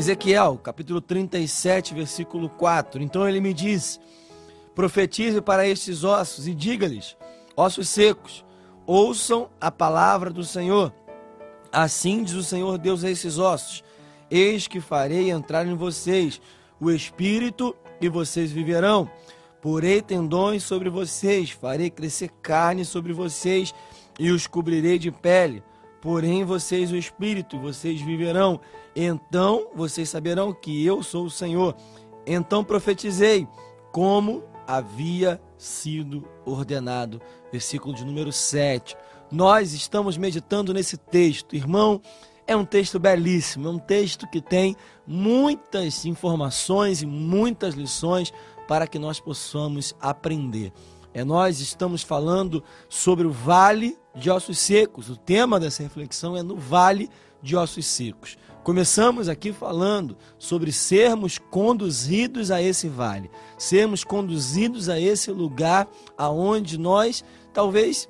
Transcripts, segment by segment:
Ezequiel, capítulo 37, versículo 4. Então ele me diz: Profetize para estes ossos e diga-lhes: Ossos secos, ouçam a palavra do Senhor. Assim diz o Senhor Deus a esses ossos: Eis que farei entrar em vocês o espírito e vocês viverão. Porei tendões sobre vocês, farei crescer carne sobre vocês e os cobrirei de pele. Porém, vocês o espírito, vocês viverão. Então vocês saberão que eu sou o Senhor. Então profetizei, como havia sido ordenado. Versículo de número 7. Nós estamos meditando nesse texto, irmão. É um texto belíssimo, é um texto que tem muitas informações e muitas lições para que nós possamos aprender. É nós estamos falando sobre o vale de ossos secos. O tema dessa reflexão é no vale de ossos secos. Começamos aqui falando sobre sermos conduzidos a esse vale, sermos conduzidos a esse lugar aonde nós talvez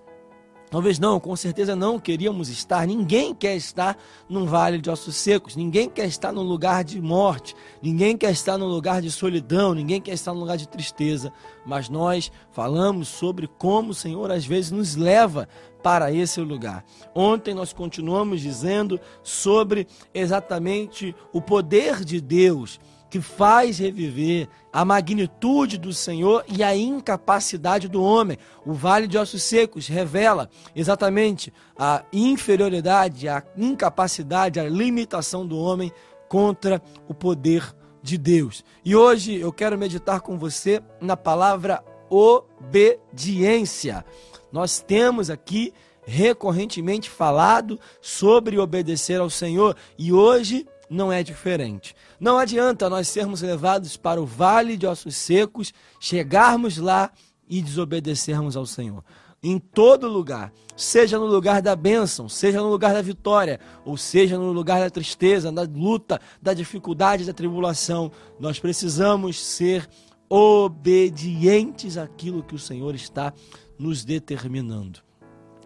Talvez não, com certeza não queríamos estar. Ninguém quer estar num vale de ossos secos, ninguém quer estar num lugar de morte, ninguém quer estar num lugar de solidão, ninguém quer estar num lugar de tristeza. Mas nós falamos sobre como o Senhor às vezes nos leva para esse lugar. Ontem nós continuamos dizendo sobre exatamente o poder de Deus que faz reviver a magnitude do Senhor e a incapacidade do homem. O Vale de Ossos Secos revela exatamente a inferioridade, a incapacidade, a limitação do homem contra o poder de Deus. E hoje eu quero meditar com você na palavra obediência. Nós temos aqui recorrentemente falado sobre obedecer ao Senhor e hoje não é diferente. Não adianta nós sermos levados para o vale de ossos secos, chegarmos lá e desobedecermos ao Senhor. Em todo lugar, seja no lugar da bênção, seja no lugar da vitória, ou seja no lugar da tristeza, da luta, da dificuldade, da tribulação, nós precisamos ser obedientes àquilo que o Senhor está nos determinando.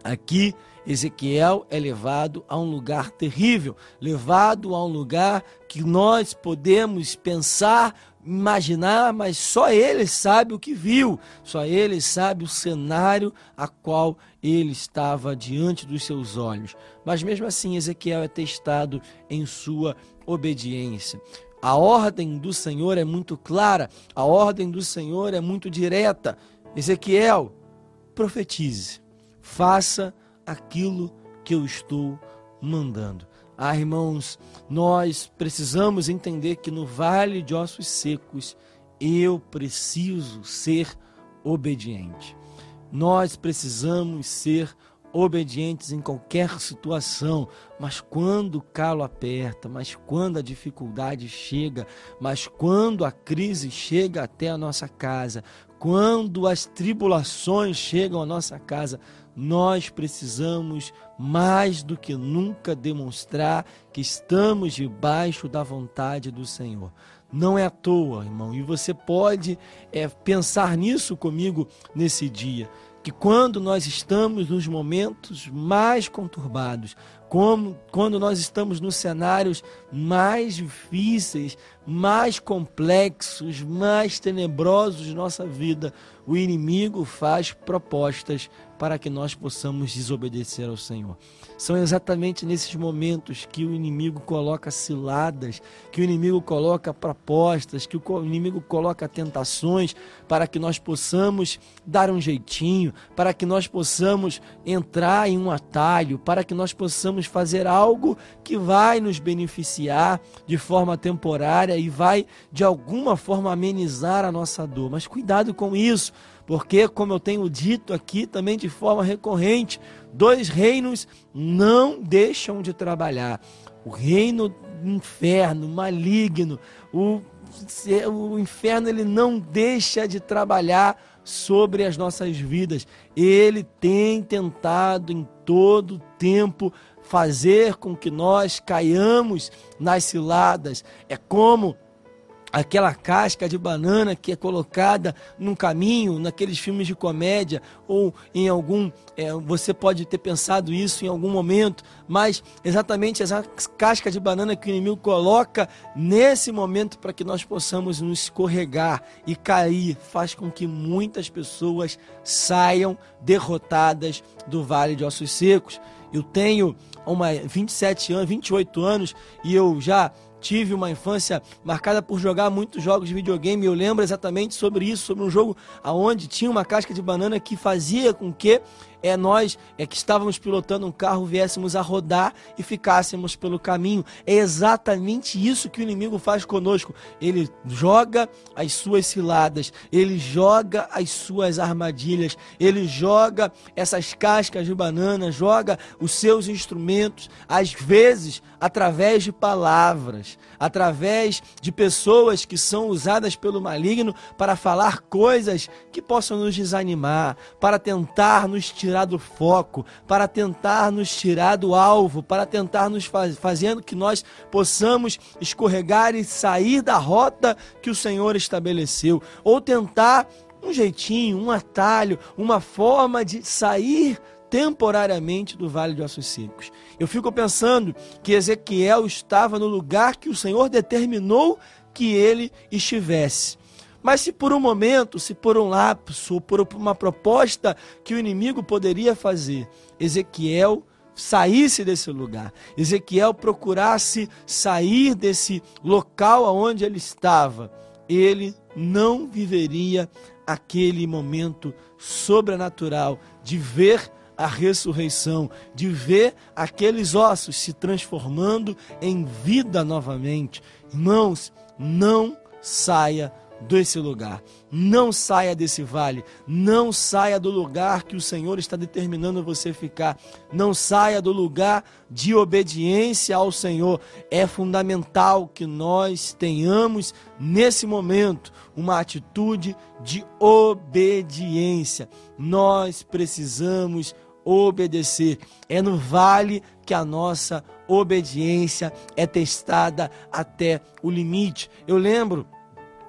Aqui, Ezequiel é levado a um lugar terrível, levado a um lugar que nós podemos pensar, imaginar, mas só ele sabe o que viu, só ele sabe o cenário a qual ele estava diante dos seus olhos. Mas mesmo assim, Ezequiel é testado em sua obediência. A ordem do Senhor é muito clara, a ordem do Senhor é muito direta. Ezequiel, profetize faça aquilo que eu estou mandando. Ah, irmãos, nós precisamos entender que no vale de ossos secos eu preciso ser obediente. Nós precisamos ser obedientes em qualquer situação, mas quando o calo aperta, mas quando a dificuldade chega, mas quando a crise chega até a nossa casa, quando as tribulações chegam à nossa casa, nós precisamos mais do que nunca demonstrar que estamos debaixo da vontade do Senhor. Não é à toa, irmão, e você pode é, pensar nisso comigo nesse dia que quando nós estamos nos momentos mais conturbados, como quando nós estamos nos cenários mais difíceis, mais complexos, mais tenebrosos de nossa vida, o inimigo faz propostas para que nós possamos desobedecer ao Senhor. São exatamente nesses momentos que o inimigo coloca ciladas, que o inimigo coloca propostas, que o inimigo coloca tentações para que nós possamos dar um jeitinho, para que nós possamos entrar em um atalho, para que nós possamos fazer algo que vai nos beneficiar de forma temporária e vai de alguma forma amenizar a nossa dor. Mas cuidado com isso porque, como eu tenho dito aqui também de forma recorrente, dois reinos não deixam de trabalhar. O reino inferno, maligno, o, o inferno ele não deixa de trabalhar sobre as nossas vidas. Ele tem tentado em todo tempo fazer com que nós caiamos nas ciladas. É como aquela casca de banana que é colocada num caminho, naqueles filmes de comédia, ou em algum. É, você pode ter pensado isso em algum momento, mas exatamente essa casca de banana que o inimigo coloca nesse momento para que nós possamos nos escorregar e cair, faz com que muitas pessoas saiam derrotadas do vale de ossos secos. Eu tenho uma 27 anos, 28 anos e eu já tive uma infância marcada por jogar muitos jogos de videogame. Eu lembro exatamente sobre isso, sobre um jogo aonde tinha uma casca de banana que fazia com que é nós é que estávamos pilotando um carro viéssemos a rodar e ficássemos pelo caminho. É exatamente isso que o inimigo faz conosco. Ele joga as suas ciladas, ele joga as suas armadilhas, ele joga essas cascas de banana, joga os seus instrumentos, às vezes através de palavras, através de pessoas que são usadas pelo maligno para falar coisas que possam nos desanimar, para tentar nos tirar tirar do foco, para tentar nos tirar do alvo, para tentar nos faz, fazendo que nós possamos escorregar e sair da rota que o Senhor estabeleceu, ou tentar um jeitinho, um atalho, uma forma de sair temporariamente do vale de ossos secos. Eu fico pensando que Ezequiel estava no lugar que o Senhor determinou que ele estivesse. Mas se por um momento, se por um lapso, por uma proposta que o inimigo poderia fazer, Ezequiel saísse desse lugar, Ezequiel procurasse sair desse local aonde ele estava, ele não viveria aquele momento sobrenatural de ver a ressurreição, de ver aqueles ossos se transformando em vida novamente. Irmãos, não saia desse lugar. Não saia desse vale. Não saia do lugar que o Senhor está determinando você ficar. Não saia do lugar de obediência ao Senhor. É fundamental que nós tenhamos nesse momento uma atitude de obediência. Nós precisamos obedecer. É no vale que a nossa obediência é testada até o limite. Eu lembro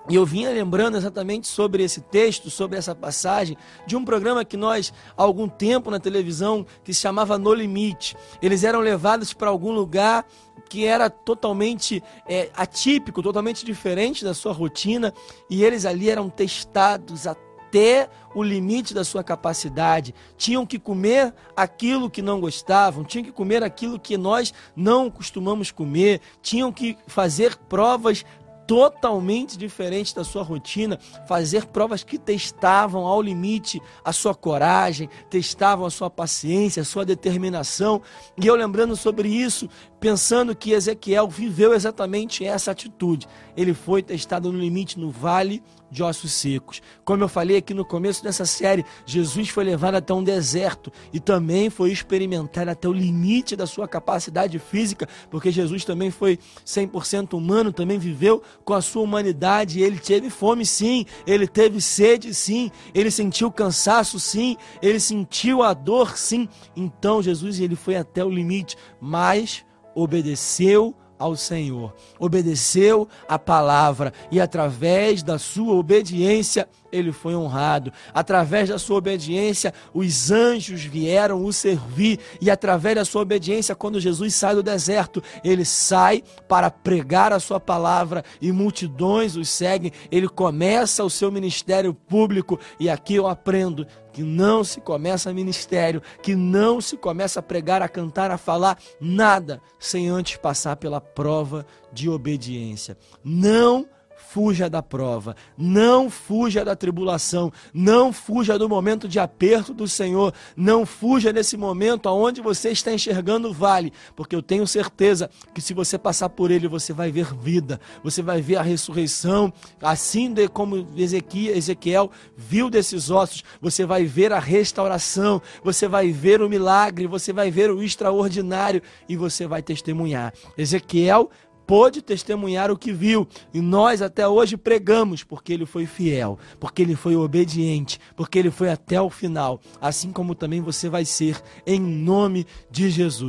e eu vinha lembrando exatamente sobre esse texto, sobre essa passagem, de um programa que nós, há algum tempo na televisão, que se chamava No Limite. Eles eram levados para algum lugar que era totalmente é, atípico, totalmente diferente da sua rotina, e eles ali eram testados até o limite da sua capacidade. Tinham que comer aquilo que não gostavam, tinham que comer aquilo que nós não costumamos comer, tinham que fazer provas totalmente diferente da sua rotina, fazer provas que testavam ao limite a sua coragem, testavam a sua paciência, a sua determinação. E eu lembrando sobre isso, pensando que Ezequiel viveu exatamente essa atitude. Ele foi testado no limite no vale de ossos secos. Como eu falei aqui no começo dessa série, Jesus foi levado até um deserto e também foi experimentar até o limite da sua capacidade física, porque Jesus também foi 100% humano, também viveu com a sua humanidade, ele teve fome sim, ele teve sede sim, ele sentiu cansaço sim, ele sentiu a dor sim. Então Jesus ele foi até o limite, mas obedeceu ao Senhor, obedeceu a palavra e através da sua obediência ele foi honrado. Através da sua obediência, os anjos vieram o servir e através da sua obediência, quando Jesus sai do deserto, ele sai para pregar a sua palavra e multidões os seguem. Ele começa o seu ministério público e aqui eu aprendo que não se começa ministério, que não se começa a pregar, a cantar, a falar nada sem antes passar pela prova de obediência. Não fuja da prova, não fuja da tribulação, não fuja do momento de aperto do Senhor, não fuja desse momento aonde você está enxergando o vale, porque eu tenho certeza que se você passar por ele, você vai ver vida, você vai ver a ressurreição, assim como Ezequiel viu desses ossos, você vai ver a restauração, você vai ver o milagre, você vai ver o extraordinário e você vai testemunhar. Ezequiel pôde testemunhar o que viu. E nós até hoje pregamos porque ele foi fiel, porque ele foi obediente, porque ele foi até o final. Assim como também você vai ser em nome de Jesus.